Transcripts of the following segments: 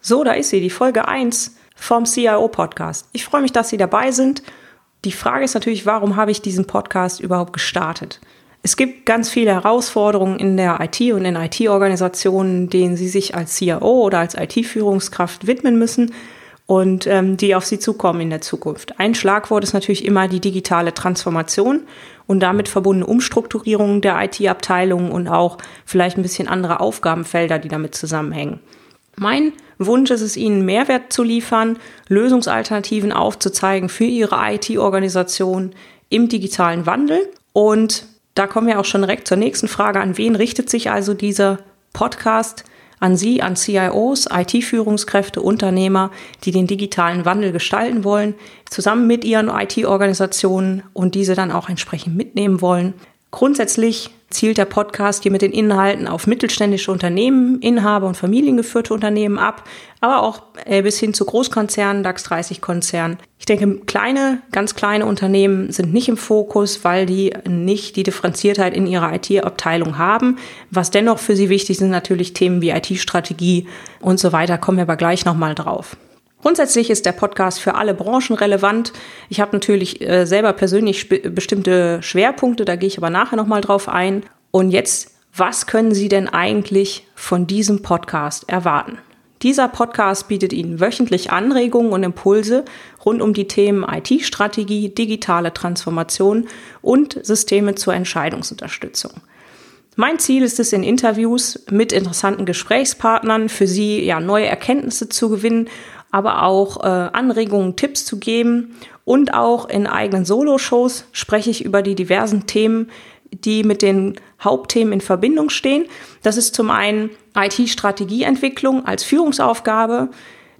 So, da ist sie, die Folge 1 vom CIO Podcast. Ich freue mich, dass Sie dabei sind. Die Frage ist natürlich, warum habe ich diesen Podcast überhaupt gestartet? Es gibt ganz viele Herausforderungen in der IT und in IT-Organisationen, denen Sie sich als CIO oder als IT-Führungskraft widmen müssen und ähm, die auf Sie zukommen in der Zukunft. Ein Schlagwort ist natürlich immer die digitale Transformation und damit verbundene Umstrukturierung der IT-Abteilungen und auch vielleicht ein bisschen andere Aufgabenfelder, die damit zusammenhängen. Mein Wunsch ist es, Ihnen Mehrwert zu liefern, Lösungsalternativen aufzuzeigen für Ihre IT-Organisation im digitalen Wandel und da kommen wir auch schon direkt zur nächsten Frage. An wen richtet sich also dieser Podcast? An Sie, an CIOs, IT-Führungskräfte, Unternehmer, die den digitalen Wandel gestalten wollen, zusammen mit ihren IT-Organisationen und diese dann auch entsprechend mitnehmen wollen. Grundsätzlich zielt der Podcast hier mit den Inhalten auf mittelständische Unternehmen, Inhaber und familiengeführte Unternehmen ab, aber auch äh, bis hin zu Großkonzernen, DAX 30 Konzernen. Ich denke, kleine, ganz kleine Unternehmen sind nicht im Fokus, weil die nicht die Differenziertheit in ihrer IT-Abteilung haben. Was dennoch für sie wichtig sind, natürlich Themen wie IT-Strategie und so weiter, kommen wir aber gleich nochmal drauf. Grundsätzlich ist der Podcast für alle Branchen relevant. Ich habe natürlich äh, selber persönlich bestimmte Schwerpunkte, da gehe ich aber nachher nochmal drauf ein. Und jetzt, was können Sie denn eigentlich von diesem Podcast erwarten? Dieser Podcast bietet Ihnen wöchentlich Anregungen und Impulse rund um die Themen IT-Strategie, digitale Transformation und Systeme zur Entscheidungsunterstützung. Mein Ziel ist es, in Interviews mit interessanten Gesprächspartnern für Sie ja neue Erkenntnisse zu gewinnen aber auch äh, Anregungen, Tipps zu geben. Und auch in eigenen Solo-Shows spreche ich über die diversen Themen, die mit den Hauptthemen in Verbindung stehen. Das ist zum einen IT-Strategieentwicklung als Führungsaufgabe.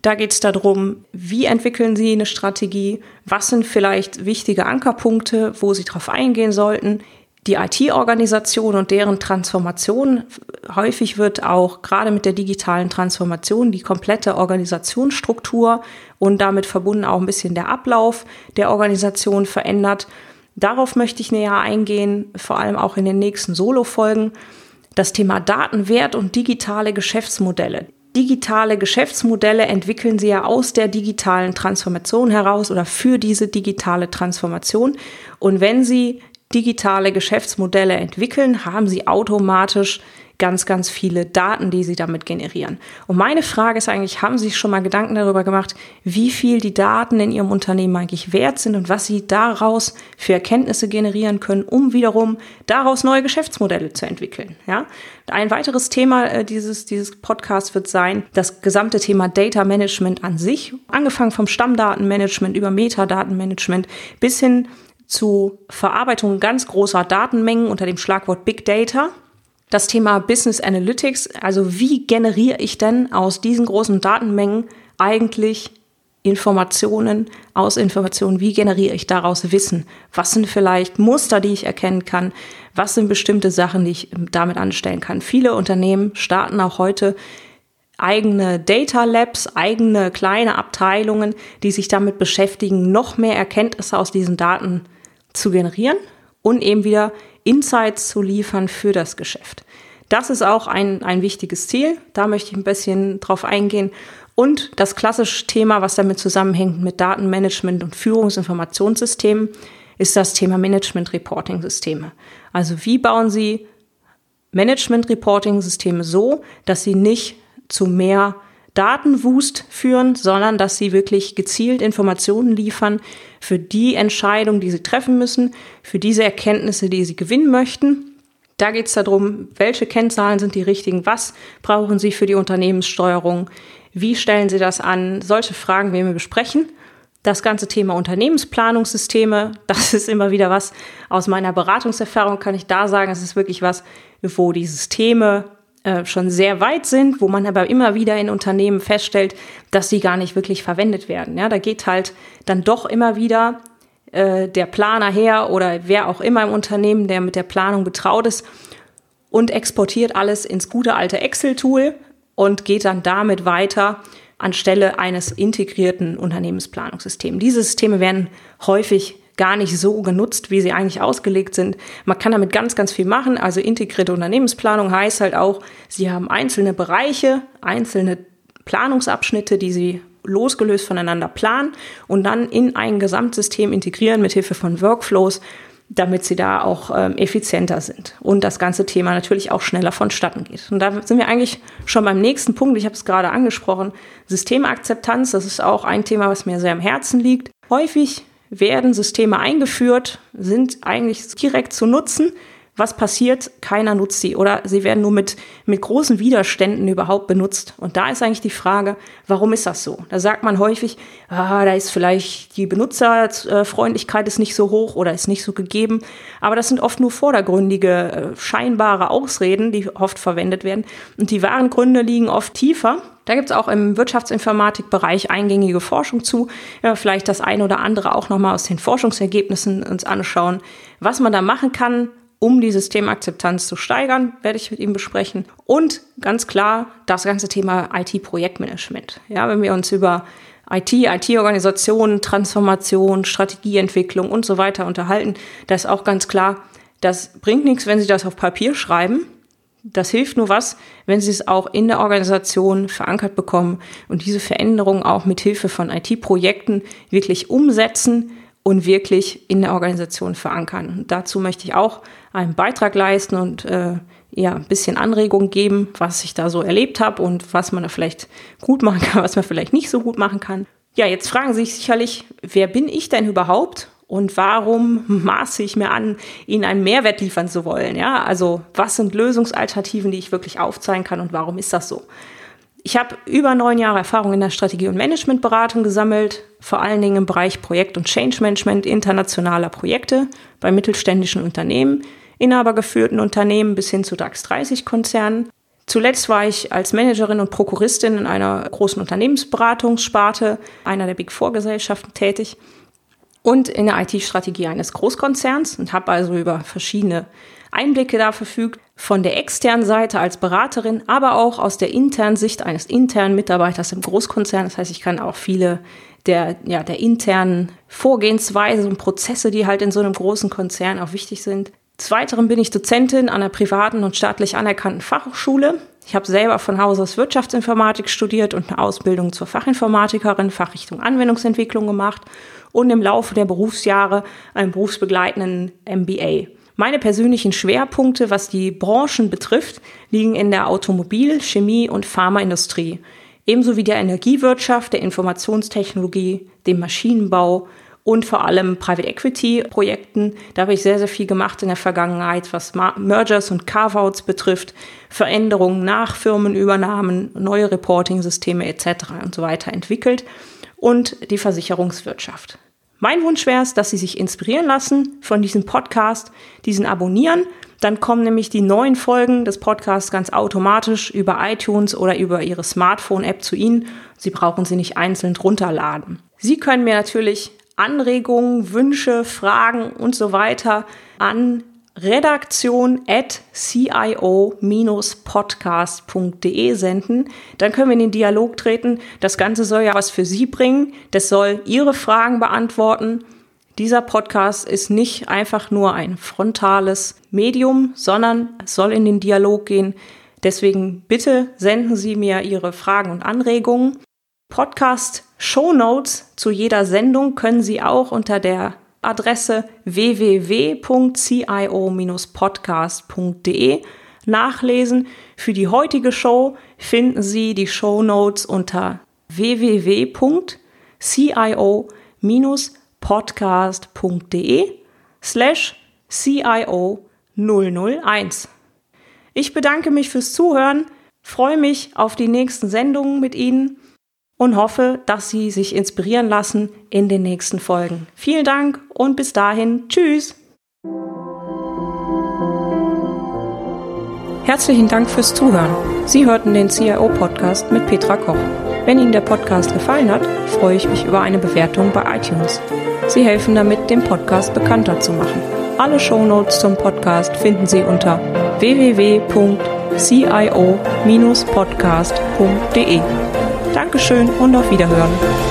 Da geht es darum, wie entwickeln Sie eine Strategie, was sind vielleicht wichtige Ankerpunkte, wo Sie darauf eingehen sollten, die IT-Organisation und deren Transformation. Häufig wird auch gerade mit der digitalen Transformation die komplette Organisationsstruktur und damit verbunden auch ein bisschen der Ablauf der Organisation verändert. Darauf möchte ich näher eingehen, vor allem auch in den nächsten Solo-Folgen. Das Thema Datenwert und digitale Geschäftsmodelle. Digitale Geschäftsmodelle entwickeln Sie ja aus der digitalen Transformation heraus oder für diese digitale Transformation. Und wenn Sie digitale Geschäftsmodelle entwickeln, haben sie automatisch ganz, ganz viele Daten, die sie damit generieren. Und meine Frage ist eigentlich, haben Sie sich schon mal Gedanken darüber gemacht, wie viel die Daten in Ihrem Unternehmen eigentlich wert sind und was Sie daraus für Erkenntnisse generieren können, um wiederum daraus neue Geschäftsmodelle zu entwickeln? Ja? Ein weiteres Thema äh, dieses, dieses Podcasts wird sein, das gesamte Thema Data Management an sich, angefangen vom Stammdatenmanagement über Metadatenmanagement bis hin zu Verarbeitung ganz großer Datenmengen unter dem Schlagwort Big Data. Das Thema Business Analytics, also wie generiere ich denn aus diesen großen Datenmengen eigentlich Informationen, aus Informationen, wie generiere ich daraus Wissen? Was sind vielleicht Muster, die ich erkennen kann? Was sind bestimmte Sachen, die ich damit anstellen kann? Viele Unternehmen starten auch heute eigene Data Labs, eigene kleine Abteilungen, die sich damit beschäftigen, noch mehr Erkenntnisse aus diesen Daten zu generieren und eben wieder Insights zu liefern für das Geschäft. Das ist auch ein, ein wichtiges Ziel. Da möchte ich ein bisschen drauf eingehen. Und das klassische Thema, was damit zusammenhängt mit Datenmanagement und Führungsinformationssystemen, ist das Thema Management-Reporting-Systeme. Also wie bauen Sie Management-Reporting-Systeme so, dass sie nicht zu mehr Datenwust führen, sondern dass sie wirklich gezielt Informationen liefern für die Entscheidung, die sie treffen müssen, für diese Erkenntnisse, die sie gewinnen möchten. Da geht es darum, welche Kennzahlen sind die richtigen, was brauchen sie für die Unternehmenssteuerung, wie stellen sie das an, solche Fragen werden wir besprechen. Das ganze Thema Unternehmensplanungssysteme, das ist immer wieder was aus meiner Beratungserfahrung, kann ich da sagen, es ist wirklich was, wo die Systeme äh, schon sehr weit sind, wo man aber immer wieder in Unternehmen feststellt, dass sie gar nicht wirklich verwendet werden. Ja, da geht halt dann doch immer wieder äh, der Planer her oder wer auch immer im Unternehmen, der mit der Planung betraut ist und exportiert alles ins gute alte Excel-Tool und geht dann damit weiter anstelle eines integrierten Unternehmensplanungssystems. Diese Systeme werden häufig gar nicht so genutzt, wie sie eigentlich ausgelegt sind. Man kann damit ganz, ganz viel machen. Also integrierte Unternehmensplanung heißt halt auch, Sie haben einzelne Bereiche, einzelne Planungsabschnitte, die Sie losgelöst voneinander planen und dann in ein Gesamtsystem integrieren mit Hilfe von Workflows, damit sie da auch ähm, effizienter sind und das ganze Thema natürlich auch schneller vonstatten geht. Und da sind wir eigentlich schon beim nächsten Punkt. Ich habe es gerade angesprochen. Systemakzeptanz, das ist auch ein Thema, was mir sehr am Herzen liegt. Häufig werden Systeme eingeführt, sind eigentlich direkt zu nutzen, was passiert? Keiner nutzt sie oder sie werden nur mit, mit großen Widerständen überhaupt benutzt. Und da ist eigentlich die Frage, warum ist das so? Da sagt man häufig, ah, da ist vielleicht die Benutzerfreundlichkeit ist nicht so hoch oder ist nicht so gegeben. Aber das sind oft nur vordergründige, äh, scheinbare Ausreden, die oft verwendet werden. Und die wahren Gründe liegen oft tiefer. Da gibt es auch im Wirtschaftsinformatikbereich eingängige Forschung zu. Ja, vielleicht das eine oder andere auch nochmal aus den Forschungsergebnissen uns anschauen, was man da machen kann, um die Systemakzeptanz zu steigern, werde ich mit ihm besprechen. Und ganz klar das ganze Thema IT-Projektmanagement. Ja, wenn wir uns über IT, IT-Organisation, Transformation, Strategieentwicklung und so weiter unterhalten, da ist auch ganz klar, das bringt nichts, wenn Sie das auf Papier schreiben. Das hilft nur was, wenn Sie es auch in der Organisation verankert bekommen und diese Veränderungen auch mit Hilfe von IT-Projekten wirklich umsetzen und wirklich in der Organisation verankern. Und dazu möchte ich auch einen Beitrag leisten und äh, ja, ein bisschen Anregung geben, was ich da so erlebt habe und was man da vielleicht gut machen kann, was man vielleicht nicht so gut machen kann. Ja, jetzt fragen Sie sich sicherlich, wer bin ich denn überhaupt und warum maße ich mir an, Ihnen einen Mehrwert liefern zu wollen? Ja, also was sind Lösungsalternativen, die ich wirklich aufzeigen kann und warum ist das so? Ich habe über neun Jahre Erfahrung in der Strategie- und Managementberatung gesammelt, vor allen Dingen im Bereich Projekt- und Change Management internationaler Projekte bei mittelständischen Unternehmen, inhabergeführten Unternehmen bis hin zu DAX 30 Konzernen. Zuletzt war ich als Managerin und Prokuristin in einer großen Unternehmensberatungssparte einer der Big Four Gesellschaften tätig und in der IT-Strategie eines Großkonzerns und habe also über verschiedene Einblicke da verfügt, von der externen Seite als Beraterin, aber auch aus der internen Sicht eines internen Mitarbeiters im Großkonzern. Das heißt, ich kann auch viele der, ja, der internen Vorgehensweise und Prozesse, die halt in so einem großen Konzern auch wichtig sind. Des Weiteren bin ich Dozentin an einer privaten und staatlich anerkannten Fachhochschule. Ich habe selber von Haus aus Wirtschaftsinformatik studiert und eine Ausbildung zur Fachinformatikerin, Fachrichtung Anwendungsentwicklung gemacht und im Laufe der Berufsjahre einen berufsbegleitenden MBA. Meine persönlichen Schwerpunkte, was die Branchen betrifft, liegen in der Automobil-, Chemie- und Pharmaindustrie, ebenso wie der Energiewirtschaft, der Informationstechnologie, dem Maschinenbau und vor allem Private Equity Projekten. Da habe ich sehr, sehr viel gemacht in der Vergangenheit, was Mergers und Carve-outs betrifft, Veränderungen nach Firmenübernahmen, neue Reporting-Systeme etc. und so weiter entwickelt und die Versicherungswirtschaft. Mein Wunsch wäre es, dass Sie sich inspirieren lassen von diesem Podcast, diesen abonnieren. Dann kommen nämlich die neuen Folgen des Podcasts ganz automatisch über iTunes oder über Ihre Smartphone-App zu Ihnen. Sie brauchen sie nicht einzeln runterladen. Sie können mir natürlich Anregungen, Wünsche, Fragen und so weiter an redaktion at cio-podcast.de senden. Dann können wir in den Dialog treten. Das Ganze soll ja was für Sie bringen. Das soll Ihre Fragen beantworten. Dieser Podcast ist nicht einfach nur ein frontales Medium, sondern es soll in den Dialog gehen. Deswegen bitte senden Sie mir Ihre Fragen und Anregungen. Podcast Show Notes zu jeder Sendung können Sie auch unter der Adresse www.cio-podcast.de nachlesen. Für die heutige Show finden Sie die Show Notes unter www.cio-podcast.de slash CIO 001. Ich bedanke mich fürs Zuhören, freue mich auf die nächsten Sendungen mit Ihnen und hoffe, dass Sie sich inspirieren lassen in den nächsten Folgen. Vielen Dank und bis dahin. Tschüss. Herzlichen Dank fürs Zuhören. Sie hörten den CIO-Podcast mit Petra Koch. Wenn Ihnen der Podcast gefallen hat, freue ich mich über eine Bewertung bei iTunes. Sie helfen damit, den Podcast bekannter zu machen. Alle Shownotes zum Podcast finden Sie unter www.cio-podcast.de. Dankeschön und auf Wiederhören.